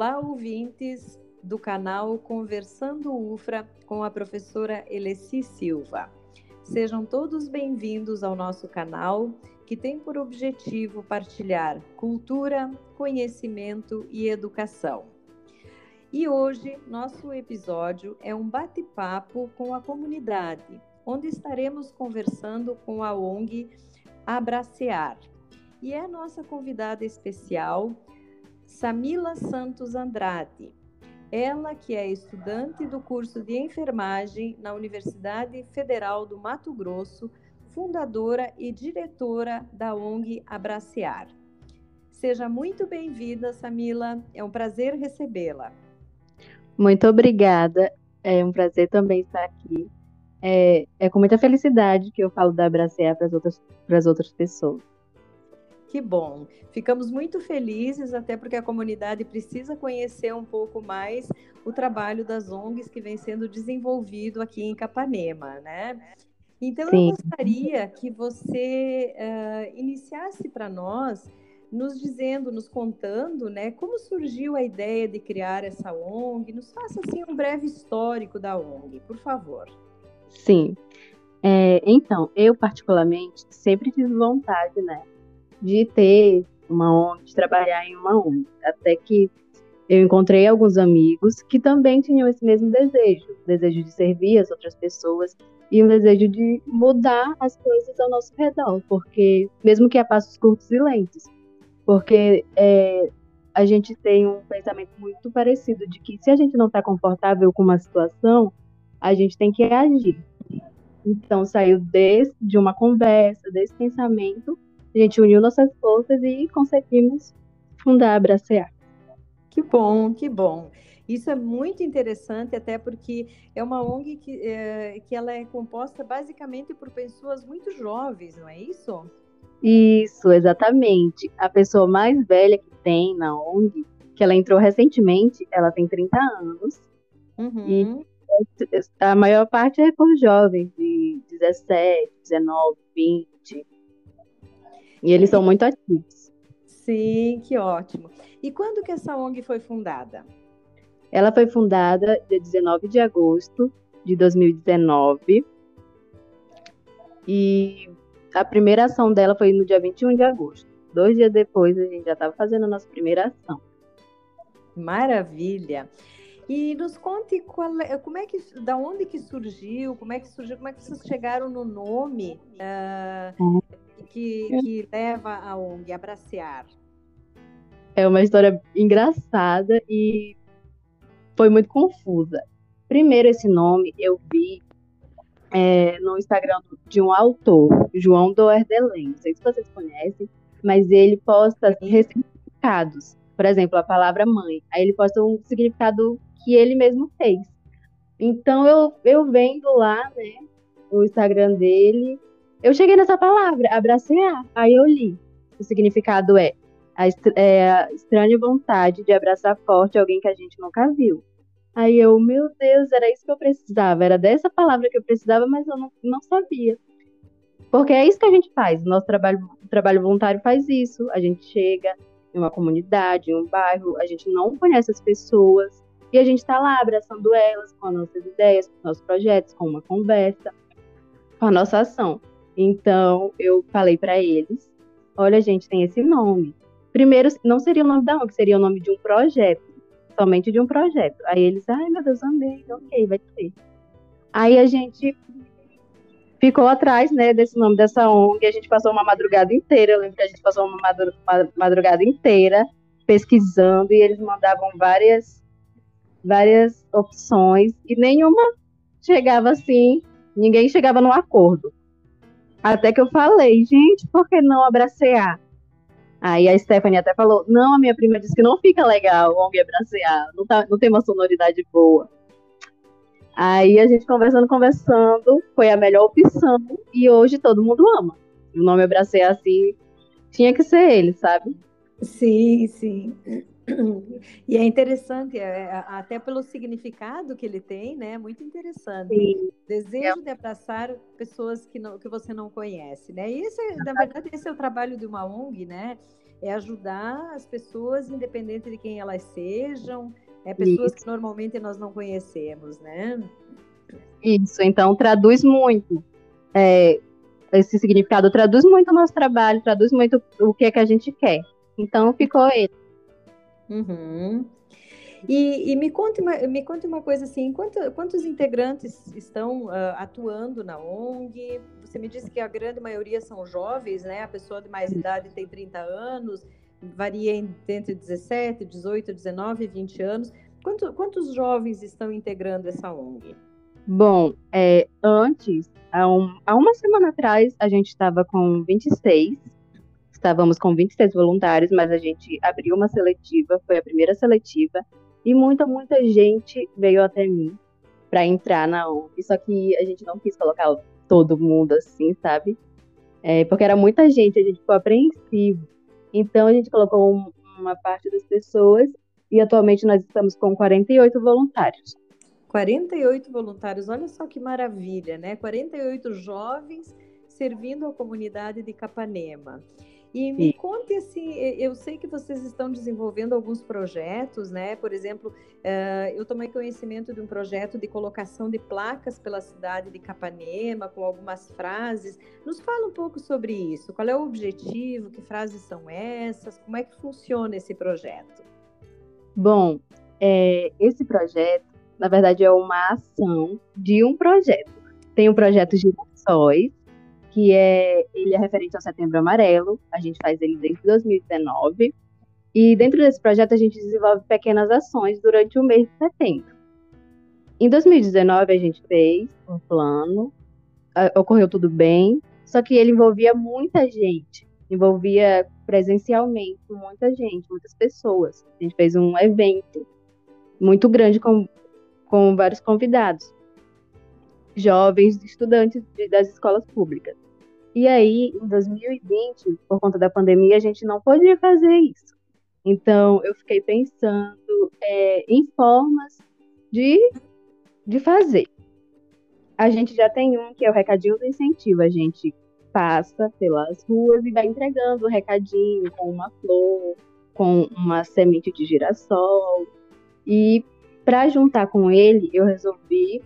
Olá, ouvintes do canal Conversando UFRA com a professora Eleci Silva. Sejam todos bem-vindos ao nosso canal, que tem por objetivo partilhar cultura, conhecimento e educação. E hoje, nosso episódio é um bate-papo com a comunidade, onde estaremos conversando com a ONG Abracear. E é a nossa convidada especial, Samila Santos Andrade. Ela que é estudante do curso de enfermagem na Universidade Federal do Mato Grosso, fundadora e diretora da ONG Abracear. Seja muito bem-vinda, Samila. É um prazer recebê-la. Muito obrigada. É um prazer também estar aqui. É, é com muita felicidade que eu falo da Abracear para as outras, para as outras pessoas. Que bom. Ficamos muito felizes, até porque a comunidade precisa conhecer um pouco mais o trabalho das ONGs que vem sendo desenvolvido aqui em Capanema, né? Então, Sim. eu gostaria que você uh, iniciasse para nós, nos dizendo, nos contando, né, como surgiu a ideia de criar essa ONG. Nos faça, assim, um breve histórico da ONG, por favor. Sim. É, então, eu, particularmente, sempre tive vontade, né, de ter uma ONG, de trabalhar em uma ONG. Até que eu encontrei alguns amigos que também tinham esse mesmo desejo, desejo de servir as outras pessoas e um desejo de mudar as coisas ao nosso redor, porque mesmo que a passos curtos e lentos, porque é, a gente tem um pensamento muito parecido de que se a gente não está confortável com uma situação, a gente tem que agir. Então saiu desde de uma conversa, desse pensamento a gente uniu nossas forças e conseguimos fundar a Bracear. Que bom, que bom. Isso é muito interessante, até porque é uma ONG que, é, que ela é composta basicamente por pessoas muito jovens, não é isso? Isso, exatamente. A pessoa mais velha que tem na ONG, que ela entrou recentemente, ela tem 30 anos. Uhum. E a maior parte é por jovens de 17, 19, 20. E eles são muito ativos. Sim, que ótimo. E quando que essa ONG foi fundada? Ela foi fundada dia 19 de agosto de 2019. E a primeira ação dela foi no dia 21 de agosto. Dois dias depois a gente já estava fazendo a nossa primeira ação. Maravilha. E nos conte é, como é que, da onde que surgiu, como é que surgiu, como é que vocês chegaram no nome uh, que, que leva a ONG a Abracear? É uma história engraçada e foi muito confusa. Primeiro, esse nome eu vi é, no Instagram de um autor, João Doerdelém. Não sei se vocês conhecem, mas ele posta significados. Por exemplo, a palavra mãe. Aí ele posta um significado que ele mesmo fez. Então eu, eu vendo lá, né, o Instagram dele, eu cheguei nessa palavra, abracear. Aí eu li. O significado é a, é a estranha vontade de abraçar forte alguém que a gente nunca viu. Aí eu, meu Deus, era isso que eu precisava, era dessa palavra que eu precisava, mas eu não, não sabia. Porque é isso que a gente faz, o nosso trabalho, trabalho voluntário faz isso. A gente chega em uma comunidade, em um bairro, a gente não conhece as pessoas, e a gente está lá abraçando elas com as nossas ideias, com os nossos projetos, com uma conversa, com a nossa ação. Então eu falei para eles: olha, gente tem esse nome. Primeiro, não seria o nome da ONG, seria o nome de um projeto, somente de um projeto. Aí eles, ai meu Deus, amei, ok, vai ter. Aí a gente ficou atrás, né, desse nome dessa ONG. A gente passou uma madrugada inteira. Eu lembro que a gente passou uma madrugada inteira pesquisando e eles mandavam várias várias opções e nenhuma chegava assim, ninguém chegava num acordo. Até que eu falei, gente, por que não abracear? Aí a Stephanie até falou, não, a minha prima disse que não fica legal ONG abracear, não, tá, não tem uma sonoridade boa. Aí a gente conversando, conversando, foi a melhor opção e hoje todo mundo ama. O nome abracear assim, tinha que ser ele, sabe? Sim, sim. E é interessante, é, é, até pelo significado que ele tem, né? Muito interessante. Sim. Desejo é. de abraçar pessoas que, não, que você não conhece, né? E esse, na verdade, esse é o trabalho de uma ONG, né? É ajudar as pessoas, independente de quem elas sejam, é pessoas Isso. que normalmente nós não conhecemos, né? Isso, então traduz muito. É, esse significado traduz muito o nosso trabalho, traduz muito o que é que a gente quer. Então ficou ele. Uhum. E, e, me, conte uma, me conte uma coisa assim, quanto, quantos integrantes estão uh, atuando na ONG? Você me disse que a grande maioria são jovens, né? A pessoa de mais idade tem 30 anos, varia entre 17, 18, 19 e 20 anos. Quanto, quantos jovens estão integrando essa ONG? Bom, é, antes, há, um, há uma semana atrás, a gente estava com 26 Estávamos com 26 voluntários, mas a gente abriu uma seletiva, foi a primeira seletiva, e muita, muita gente veio até mim para entrar na ONG. Só que a gente não quis colocar todo mundo assim, sabe? É, porque era muita gente, a gente ficou apreensivo. Então a gente colocou um, uma parte das pessoas e atualmente nós estamos com 48 voluntários. 48 voluntários, olha só que maravilha, né? 48 jovens servindo a comunidade de Capanema. E me conte assim, eu sei que vocês estão desenvolvendo alguns projetos, né? Por exemplo, uh, eu tomei conhecimento de um projeto de colocação de placas pela cidade de Capanema, com algumas frases. Nos fala um pouco sobre isso. Qual é o objetivo? Que frases são essas? Como é que funciona esse projeto? Bom, é, esse projeto, na verdade, é uma ação de um projeto. Tem um projeto Girassóis, que é ele é referente ao Setembro Amarelo. A gente faz ele desde 2019. E dentro desse projeto a gente desenvolve pequenas ações durante o mês de setembro. Em 2019 a gente fez um plano, ocorreu tudo bem, só que ele envolvia muita gente, envolvia presencialmente muita gente, muitas pessoas. A gente fez um evento muito grande com, com vários convidados jovens estudantes de, das escolas públicas. E aí, em 2020, por conta da pandemia, a gente não podia fazer isso. Então, eu fiquei pensando é, em formas de, de fazer. A gente já tem um que é o recadinho do incentivo. A gente passa pelas ruas e vai entregando o recadinho com uma flor, com uma semente de girassol. E para juntar com ele, eu resolvi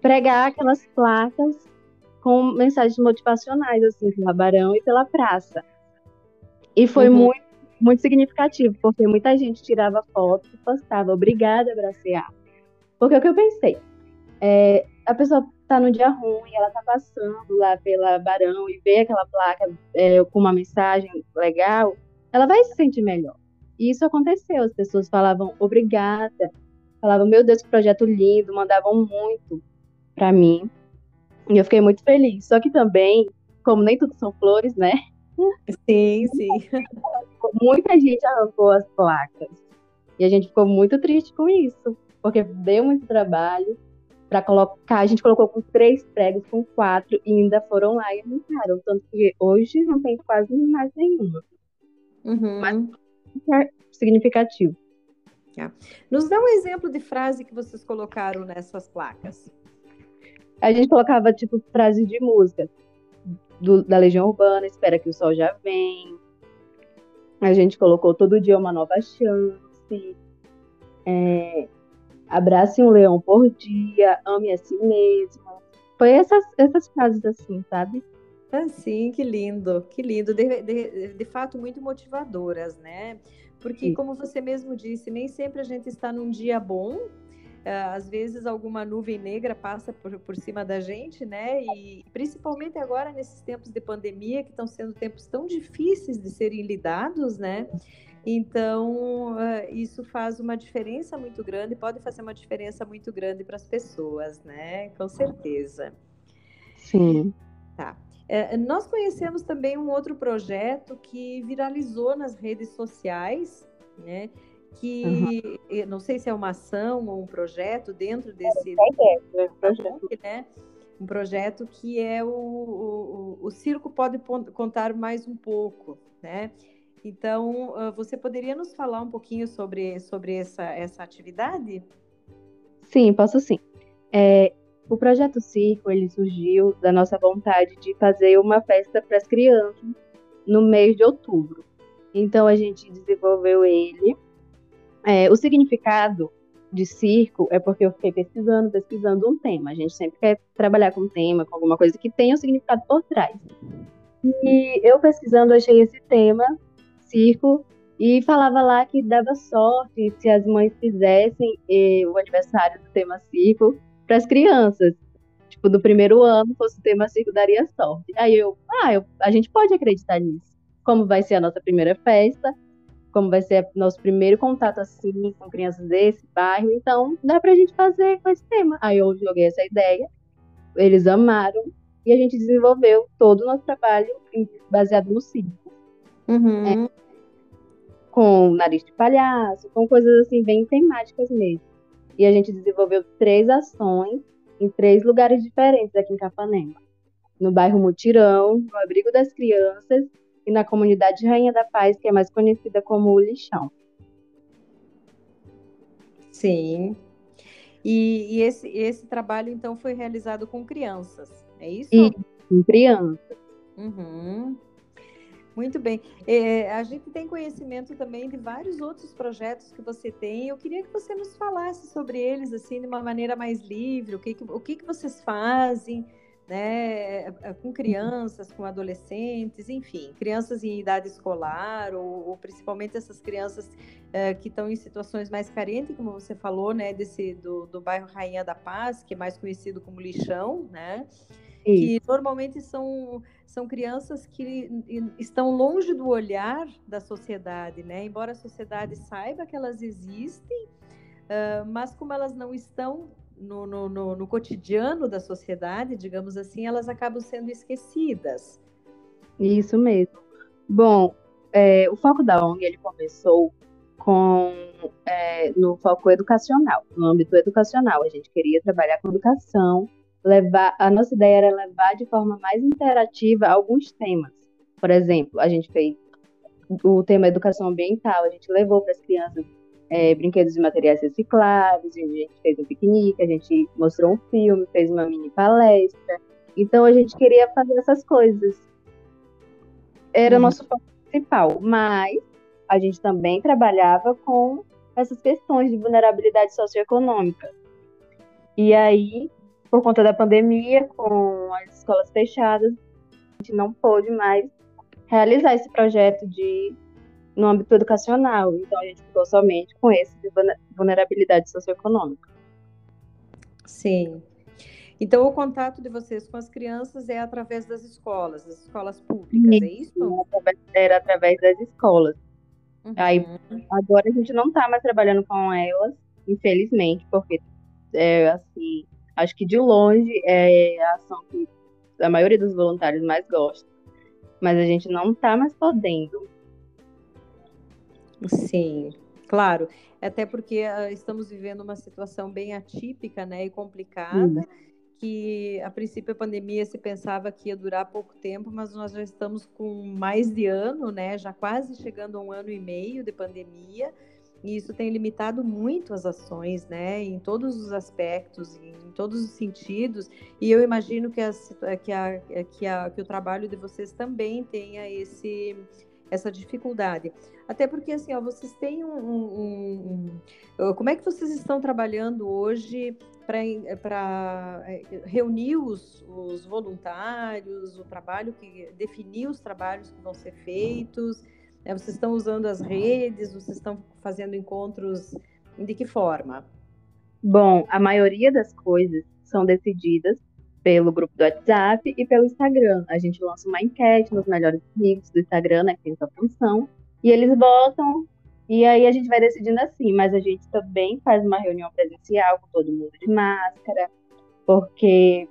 pregar aquelas placas com mensagens motivacionais, assim, pela Barão e pela praça. E foi uhum. muito, muito significativo, porque muita gente tirava foto e postava, obrigada, Bracear. Porque o que eu pensei, é, a pessoa tá no dia ruim, ela tá passando lá pela Barão e vê aquela placa é, com uma mensagem legal, ela vai se sentir melhor. E isso aconteceu, as pessoas falavam obrigada, falavam, meu Deus, que projeto lindo, mandavam muito para mim. E eu fiquei muito feliz. Só que também, como nem tudo são flores, né? Sim, sim. Muita gente arrancou as placas. E a gente ficou muito triste com isso, porque deu muito trabalho para colocar. A gente colocou com três pregos, com quatro, e ainda foram lá e arrancaram. Tanto que hoje não tem quase mais nenhuma. Uhum. Mas é significativo. Tá. Nos dá um exemplo de frase que vocês colocaram nessas placas. A gente colocava, tipo, frases de música. Do, da Legião Urbana, Espera que o Sol já vem. A gente colocou Todo Dia Uma Nova Chance. É, abrace um leão por dia. Ame a si mesmo. Foi essas, essas frases assim, sabe? Ah, sim, que lindo, que lindo. De, de, de fato, muito motivadoras, né? Porque, sim. como você mesmo disse, nem sempre a gente está num dia bom, às vezes alguma nuvem negra passa por, por cima da gente, né? E principalmente agora nesses tempos de pandemia, que estão sendo tempos tão difíceis de serem lidados, né? Então, uh, isso faz uma diferença muito grande, pode fazer uma diferença muito grande para as pessoas, né? Com certeza. Sim. Tá. Uh, nós conhecemos também um outro projeto que viralizou nas redes sociais, né? Que uhum. não sei se é uma ação ou um projeto dentro desse é, é, projeto. né? um projeto que é o, o, o circo pode contar mais um pouco, né? Então, você poderia nos falar um pouquinho sobre, sobre essa, essa atividade? Sim, posso sim. É, o projeto Circo ele surgiu da nossa vontade de fazer uma festa para as crianças no mês de outubro. Então a gente desenvolveu ele. É, o significado de circo é porque eu fiquei pesquisando, pesquisando um tema. A gente sempre quer trabalhar com um tema, com alguma coisa que tenha um significado por trás. E eu pesquisando achei esse tema, circo, e falava lá que dava sorte se as mães fizessem eh, o aniversário do tema circo para as crianças. Tipo, do primeiro ano, fosse o tema circo, daria sorte. Aí eu, ah, eu, a gente pode acreditar nisso. Como vai ser a nossa primeira festa, como vai ser nosso primeiro contato assim com crianças desse bairro, então dá pra gente fazer com esse tema. Aí eu joguei essa ideia, eles amaram e a gente desenvolveu todo o nosso trabalho baseado no circo. Uhum. É, com nariz de palhaço, com coisas assim bem temáticas mesmo. E a gente desenvolveu três ações em três lugares diferentes aqui em Capanema. No bairro Mutirão, no Abrigo das Crianças e na comunidade Rainha da Paz, que é mais conhecida como o Lixão. Sim. E, e esse, esse trabalho, então, foi realizado com crianças, é isso? E, com crianças. Uhum. Muito bem. É, a gente tem conhecimento também de vários outros projetos que você tem. Eu queria que você nos falasse sobre eles, assim, de uma maneira mais livre. O que, que o que, que vocês fazem? Né, é, com crianças, com adolescentes, enfim, crianças em idade escolar, ou, ou principalmente essas crianças é, que estão em situações mais carentes, como você falou, né, desse, do, do bairro Rainha da Paz, que é mais conhecido como lixão, né, que normalmente são, são crianças que estão longe do olhar da sociedade, né, embora a sociedade saiba que elas existem, uh, mas como elas não estão no, no, no, no cotidiano da sociedade, digamos assim, elas acabam sendo esquecidas. Isso mesmo. Bom, é, o foco da ONG ele começou com é, no foco educacional, no âmbito educacional. A gente queria trabalhar com educação, levar. A nossa ideia era levar de forma mais interativa alguns temas. Por exemplo, a gente fez o tema educação ambiental, a gente levou para as crianças é, brinquedos e materiais recicláveis, a gente fez um piquenique, a gente mostrou um filme, fez uma mini palestra. Então a gente queria fazer essas coisas. Era o uhum. nosso foco principal, mas a gente também trabalhava com essas questões de vulnerabilidade socioeconômica. E aí, por conta da pandemia, com as escolas fechadas, a gente não pôde mais realizar esse projeto de no âmbito educacional. Então, a gente ficou somente com esse de vulnerabilidade socioeconômica. Sim. Então, o contato de vocês com as crianças é através das escolas, das escolas públicas, Sim, é isso? Era através das escolas. Uhum. Aí, agora a gente não está mais trabalhando com elas, infelizmente, porque, é, assim, acho que de longe é a ação que a maioria dos voluntários mais gosta. Mas a gente não está mais podendo. Sim, claro. Até porque uh, estamos vivendo uma situação bem atípica, né, e complicada, que a princípio a pandemia se pensava que ia durar pouco tempo, mas nós já estamos com mais de ano, né, já quase chegando a um ano e meio de pandemia, e isso tem limitado muito as ações, né, em todos os aspectos, em todos os sentidos. E eu imagino que, a, que, a, que, a, que o trabalho de vocês também tenha esse essa dificuldade. Até porque, assim, ó, vocês têm um, um, um, Como é que vocês estão trabalhando hoje para é, reunir os, os, voluntários, o trabalho que. definir os trabalhos que vão ser feitos? É, vocês estão usando as redes? Vocês estão fazendo encontros? De que forma? Bom, a maioria das coisas são decididas pelo grupo do WhatsApp e pelo Instagram. A gente lança uma enquete nos melhores amigos do Instagram, né, que tem essa função, e eles votam, e aí a gente vai decidindo assim, mas a gente também faz uma reunião presencial com todo mundo de máscara, porque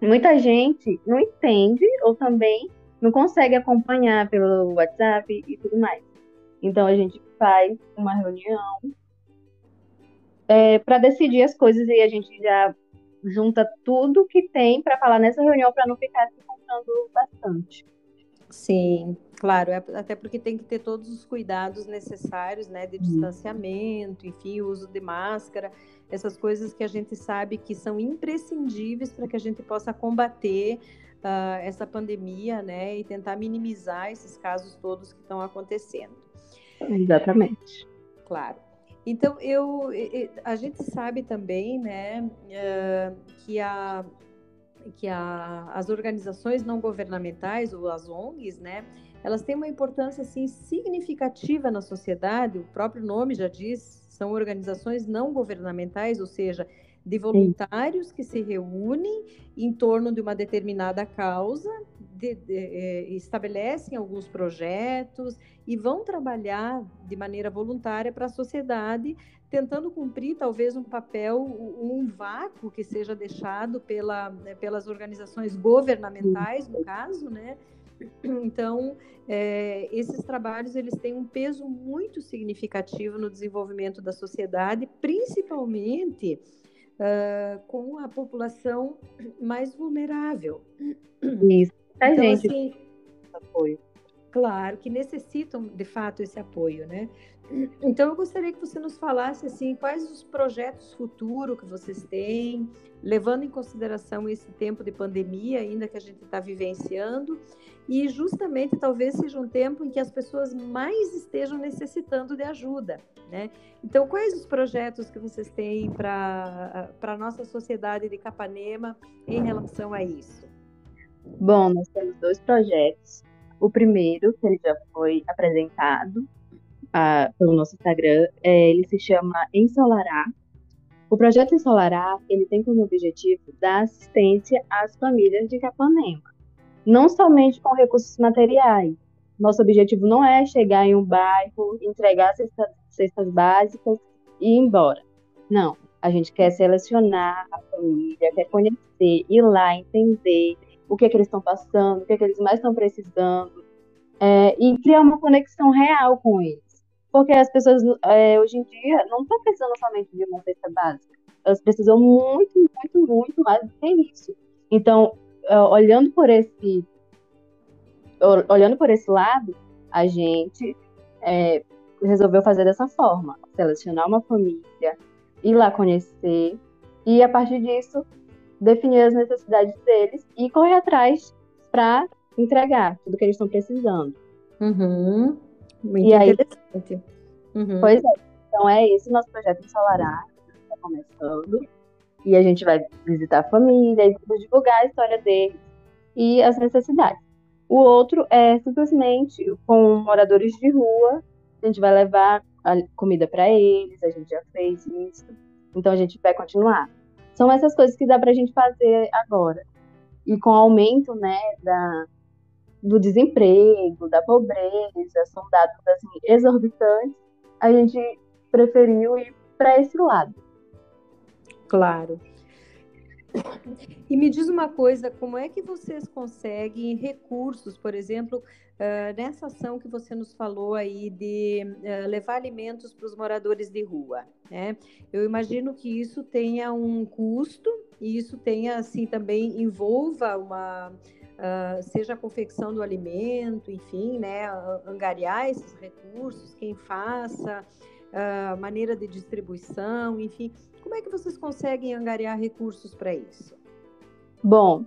muita gente não entende ou também não consegue acompanhar pelo WhatsApp e tudo mais. Então a gente faz uma reunião é, para decidir as coisas e a gente já junta tudo que tem para falar nessa reunião para não ficar se contando bastante. Sim, claro, é, até porque tem que ter todos os cuidados necessários, né, de distanciamento, enfim, o uso de máscara, essas coisas que a gente sabe que são imprescindíveis para que a gente possa combater uh, essa pandemia, né, e tentar minimizar esses casos todos que estão acontecendo. Exatamente. Claro. Então, eu, a gente sabe também, né, uh, que a que a, as organizações não governamentais ou as ONGs, né, elas têm uma importância assim significativa na sociedade. O próprio nome já diz, são organizações não governamentais, ou seja, de voluntários Sim. que se reúnem em torno de uma determinada causa, de, de, eh, estabelecem alguns projetos e vão trabalhar de maneira voluntária para a sociedade, tentando cumprir talvez um papel, um vácuo que seja deixado pela, né, pelas organizações governamentais, no caso, né? Então, é, esses trabalhos eles têm um peso muito significativo no desenvolvimento da sociedade, principalmente uh, com a população mais vulnerável. Isso. A então, gente assim, apoio. Claro, que necessitam de fato esse apoio, né? Então eu gostaria que você nos falasse assim, quais os projetos futuros que vocês têm, levando em consideração esse tempo de pandemia ainda que a gente está vivenciando, e justamente talvez seja um tempo em que as pessoas mais estejam necessitando de ajuda, né? Então, quais os projetos que vocês têm para a nossa sociedade de Capanema em relação a isso? Bom, nós temos dois projetos. O primeiro, que ele já foi apresentado pelo nosso Instagram, é, ele se chama Ensolarar. O projeto Ensolarar, ele tem como objetivo dar assistência às famílias de Capanema, não somente com recursos materiais. Nosso objetivo não é chegar em um bairro, entregar cestas, cestas básicas e ir embora. Não, a gente quer selecionar a família, quer conhecer, ir lá, entender, o que, é que eles estão passando, o que, é que eles mais estão precisando, é, e criar uma conexão real com eles. Porque as pessoas, é, hoje em dia, não estão precisando somente de uma cesta básica, elas precisam muito, muito, muito mais do que isso. Então, é, olhando por esse olhando por esse lado, a gente é, resolveu fazer dessa forma, selecionar uma família, ir lá conhecer e a partir disso definir as necessidades deles e correr atrás para entregar tudo que eles estão precisando. Uhum. Muito e interessante. Aí, uhum. Pois é. Então é esse nosso projeto Ensolará, que está começando. E a gente vai visitar a família e divulgar a história deles e as necessidades. O outro é simplesmente com moradores de rua. A gente vai levar comida para eles, a gente já fez isso. Então a gente vai continuar. São essas coisas que dá para a gente fazer agora. E com o aumento né, da, do desemprego, da pobreza, são dados assim, exorbitantes, a gente preferiu ir para esse lado. Claro. E me diz uma coisa, como é que vocês conseguem recursos, por exemplo, uh, nessa ação que você nos falou aí de uh, levar alimentos para os moradores de rua, né? Eu imagino que isso tenha um custo e isso tenha, assim, também envolva uma, uh, seja a confecção do alimento, enfim, né? Angariar esses recursos, quem faça, maneira de distribuição, enfim. Como é que vocês conseguem angariar recursos para isso? Bom,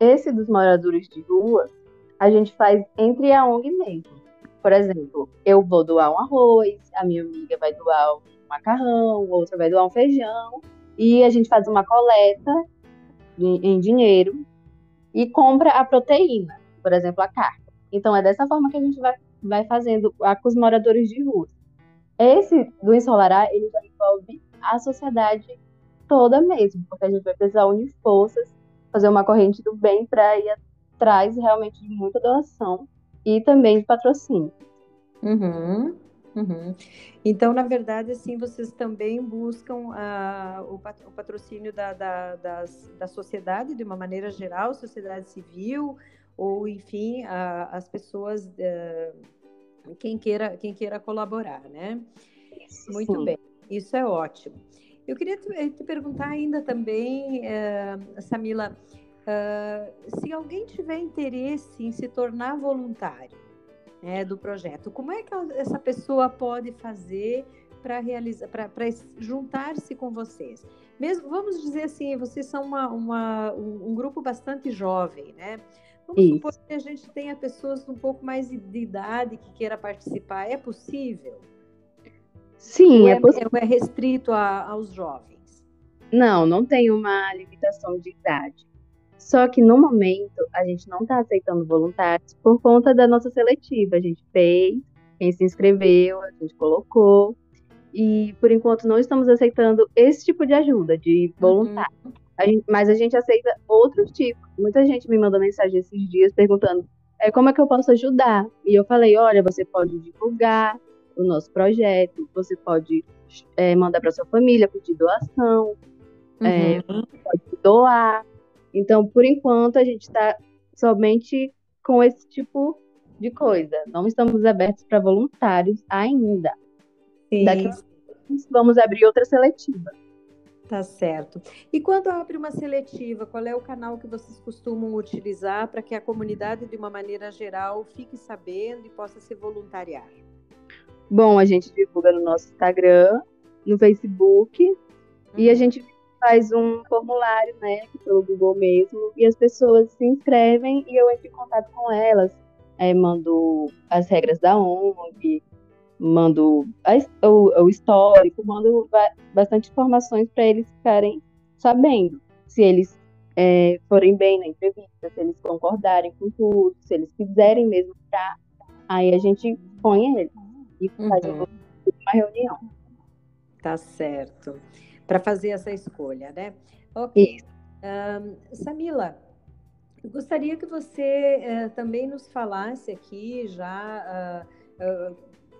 esse dos moradores de rua, a gente faz entre a ONG mesmo. Por exemplo, eu vou doar um arroz, a minha amiga vai doar um macarrão, outra vai doar um feijão, e a gente faz uma coleta em dinheiro e compra a proteína, por exemplo, a carne. Então é dessa forma que a gente vai, vai fazendo com os moradores de rua. Esse do Ensolarar, ele já envolve a sociedade toda mesmo, porque a gente vai precisar unir forças, fazer uma corrente do bem para ir atrás realmente de muita doação e também de patrocínio. Uhum, uhum. Então, na verdade, assim, vocês também buscam uh, o, o, patrocínio da, da, das, da sociedade de uma maneira geral, sociedade civil, ou enfim, uh, as pessoas, uh, quem, queira, quem queira colaborar, né? Muito Sim. bem. Isso é ótimo. Eu queria te, te perguntar ainda também, uh, Samila, Uh, se alguém tiver interesse em se tornar voluntário né, do projeto, como é que essa pessoa pode fazer para realizar, para juntar-se com vocês? Mesmo, vamos dizer assim, vocês são uma, uma um, um, grupo bastante jovem, né? Vamos Isso. supor que a gente tenha pessoas um pouco mais de idade que queira participar. É possível? Sim, é, é possível. É restrito a, aos jovens? Não, não tem uma limitação de idade. Só que no momento a gente não está aceitando voluntários por conta da nossa seletiva. A gente fez, quem se inscreveu, a gente colocou. E por enquanto não estamos aceitando esse tipo de ajuda, de voluntário. Uhum. A gente, mas a gente aceita outros tipos. Muita gente me mandou mensagem esses dias perguntando é, como é que eu posso ajudar. E eu falei, olha, você pode divulgar o nosso projeto, você pode é, mandar para sua família pedir doação, é, uhum. é, pode doar. Então, por enquanto, a gente está somente com esse tipo de coisa. Não estamos abertos para voluntários ainda. Sim. Daqui a vamos abrir outra seletiva. Tá certo. E quando abre uma seletiva, qual é o canal que vocês costumam utilizar para que a comunidade, de uma maneira geral, fique sabendo e possa se voluntariar? Bom, a gente divulga no nosso Instagram, no Facebook, uhum. e a uhum. gente faz um formulário, né, pelo Google mesmo, e as pessoas se inscrevem e eu entro em contato com elas, é, mando as regras da ONG, mando a, o, o, histórico, mando bastante informações para eles ficarem sabendo se eles é, forem bem na entrevista, se eles concordarem com tudo, se eles quiserem mesmo estar, aí a gente põe eles e faz uhum. uma reunião. Tá certo. Para fazer essa escolha, né? Ok. Um, Samila, gostaria que você uh, também nos falasse aqui, já uh, uh,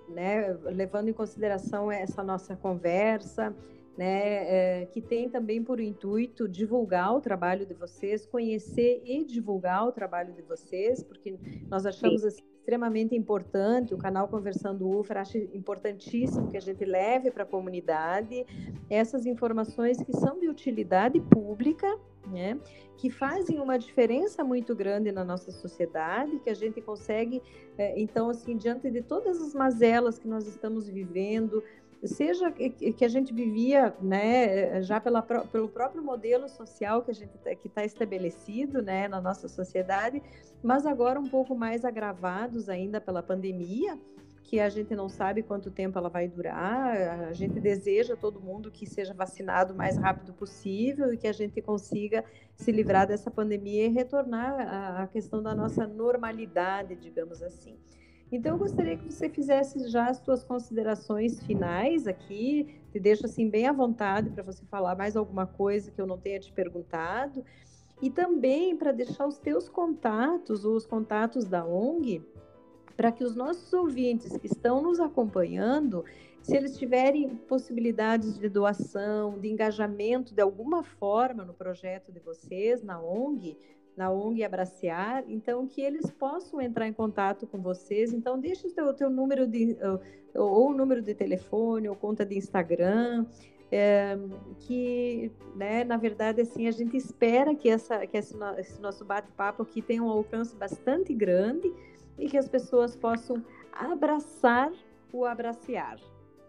né, levando em consideração essa nossa conversa, né, é, que tem também por intuito divulgar o trabalho de vocês, conhecer e divulgar o trabalho de vocês, porque nós achamos assim, extremamente importante, o canal Conversando UFRA acha importantíssimo que a gente leve para a comunidade essas informações que são de utilidade pública, né, que fazem uma diferença muito grande na nossa sociedade, que a gente consegue, é, então, assim, diante de todas as mazelas que nós estamos vivendo, seja que a gente vivia, né, já pela, pelo próprio modelo social que a gente tá, que está estabelecido, né, na nossa sociedade, mas agora um pouco mais agravados ainda pela pandemia, que a gente não sabe quanto tempo ela vai durar. A gente deseja todo mundo que seja vacinado o mais rápido possível e que a gente consiga se livrar dessa pandemia e retornar à questão da nossa normalidade, digamos assim. Então, eu gostaria que você fizesse já as suas considerações finais aqui. Te deixo assim bem à vontade para você falar mais alguma coisa que eu não tenha te perguntado. E também para deixar os teus contatos os contatos da ONG, para que os nossos ouvintes que estão nos acompanhando, se eles tiverem possibilidades de doação, de engajamento de alguma forma no projeto de vocês, na ONG, na ONG Abraciar, então que eles possam entrar em contato com vocês. Então deixe o teu, teu número de ou o número de telefone ou conta de Instagram, é, que, né, na verdade, assim, a gente espera que, essa, que esse, esse nosso bate-papo aqui tenha um alcance bastante grande e que as pessoas possam abraçar o abraciar.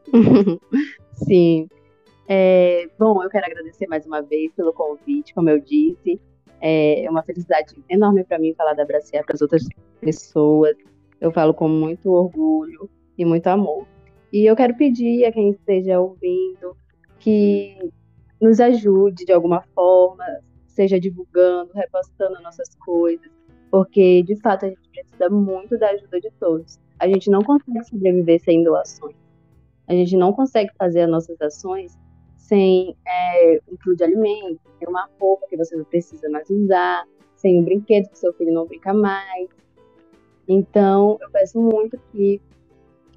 Sim. É, bom, eu quero agradecer mais uma vez pelo convite, como eu disse. É uma felicidade enorme para mim falar da Abraciar para as outras pessoas. Eu falo com muito orgulho e muito amor. E eu quero pedir a quem esteja ouvindo que nos ajude de alguma forma, seja divulgando, repostando nossas coisas, porque de fato a gente precisa muito da ajuda de todos. A gente não consegue sobreviver sem doações. A gente não consegue fazer as nossas ações sem é, um quilo de alimento, sem uma roupa que você não precisa mais usar, sem um brinquedo que seu filho não brinca mais. Então, eu peço muito que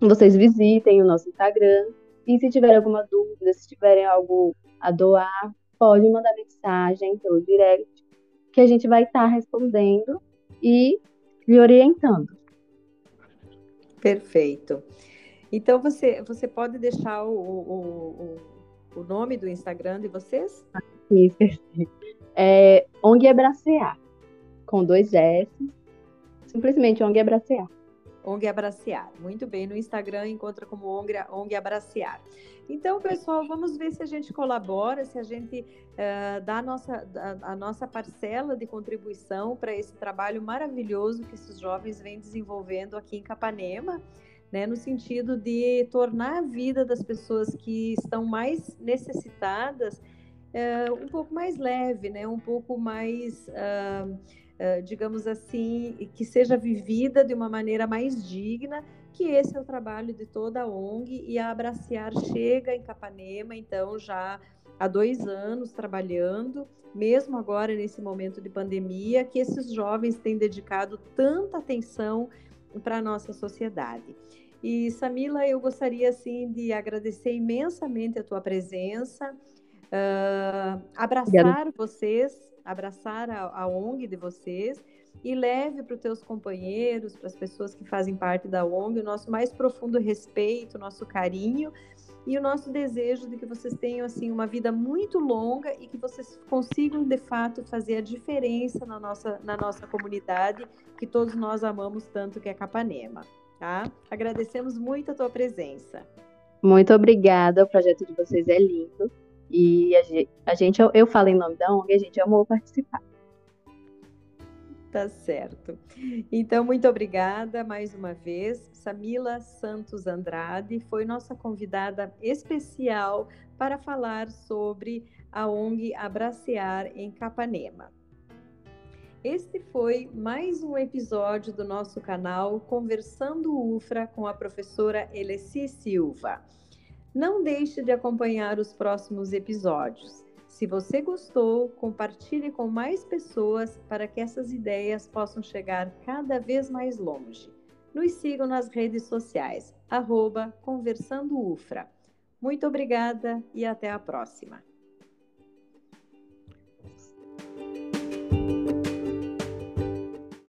vocês visitem o nosso Instagram e se tiver alguma dúvida, se tiverem algo a doar, pode mandar mensagem pelo direct que a gente vai estar tá respondendo e lhe orientando. Perfeito. Então você, você pode deixar o, o o nome do Instagram de vocês? Me esqueci. É ONG Abracear, com dois S. Simplesmente ONG Abracear. ONG Abracear. Muito bem, no Instagram encontra como ONG, ONG Abracear. Então, pessoal, vamos ver se a gente colabora, se a gente uh, dá a nossa, a, a nossa parcela de contribuição para esse trabalho maravilhoso que esses jovens vêm desenvolvendo aqui em Capanema. Né, no sentido de tornar a vida das pessoas que estão mais necessitadas uh, um pouco mais leve, né, um pouco mais uh, eh, digamos assim, que seja vivida de uma maneira mais digna, que esse é o trabalho de toda a ONG e a Abraciar chega em Capanema, então já há dois anos trabalhando, mesmo agora nesse momento de pandemia, que esses jovens têm dedicado tanta atenção para a nossa sociedade. E Samila, eu gostaria assim de agradecer imensamente a tua presença, uh, abraçar Obrigada. vocês abraçar a, a ONG de vocês e leve para os teus companheiros, para as pessoas que fazem parte da ONG, o nosso mais profundo respeito, o nosso carinho e o nosso desejo de que vocês tenham assim uma vida muito longa e que vocês consigam de fato fazer a diferença na nossa, na nossa comunidade que todos nós amamos tanto que é Capanema, tá? Agradecemos muito a tua presença. Muito obrigada, o projeto de vocês é lindo. E a gente, gente, eu falo em nome da ONG, a gente amou participar. Tá certo. Então, muito obrigada mais uma vez. Samila Santos Andrade foi nossa convidada especial para falar sobre a ONG Abracear em Capanema. Este foi mais um episódio do nosso canal Conversando UFRA com a professora Elessi Silva. Não deixe de acompanhar os próximos episódios. Se você gostou, compartilhe com mais pessoas para que essas ideias possam chegar cada vez mais longe. Nos sigam nas redes sociais, arroba Conversando Ufra. Muito obrigada e até a próxima.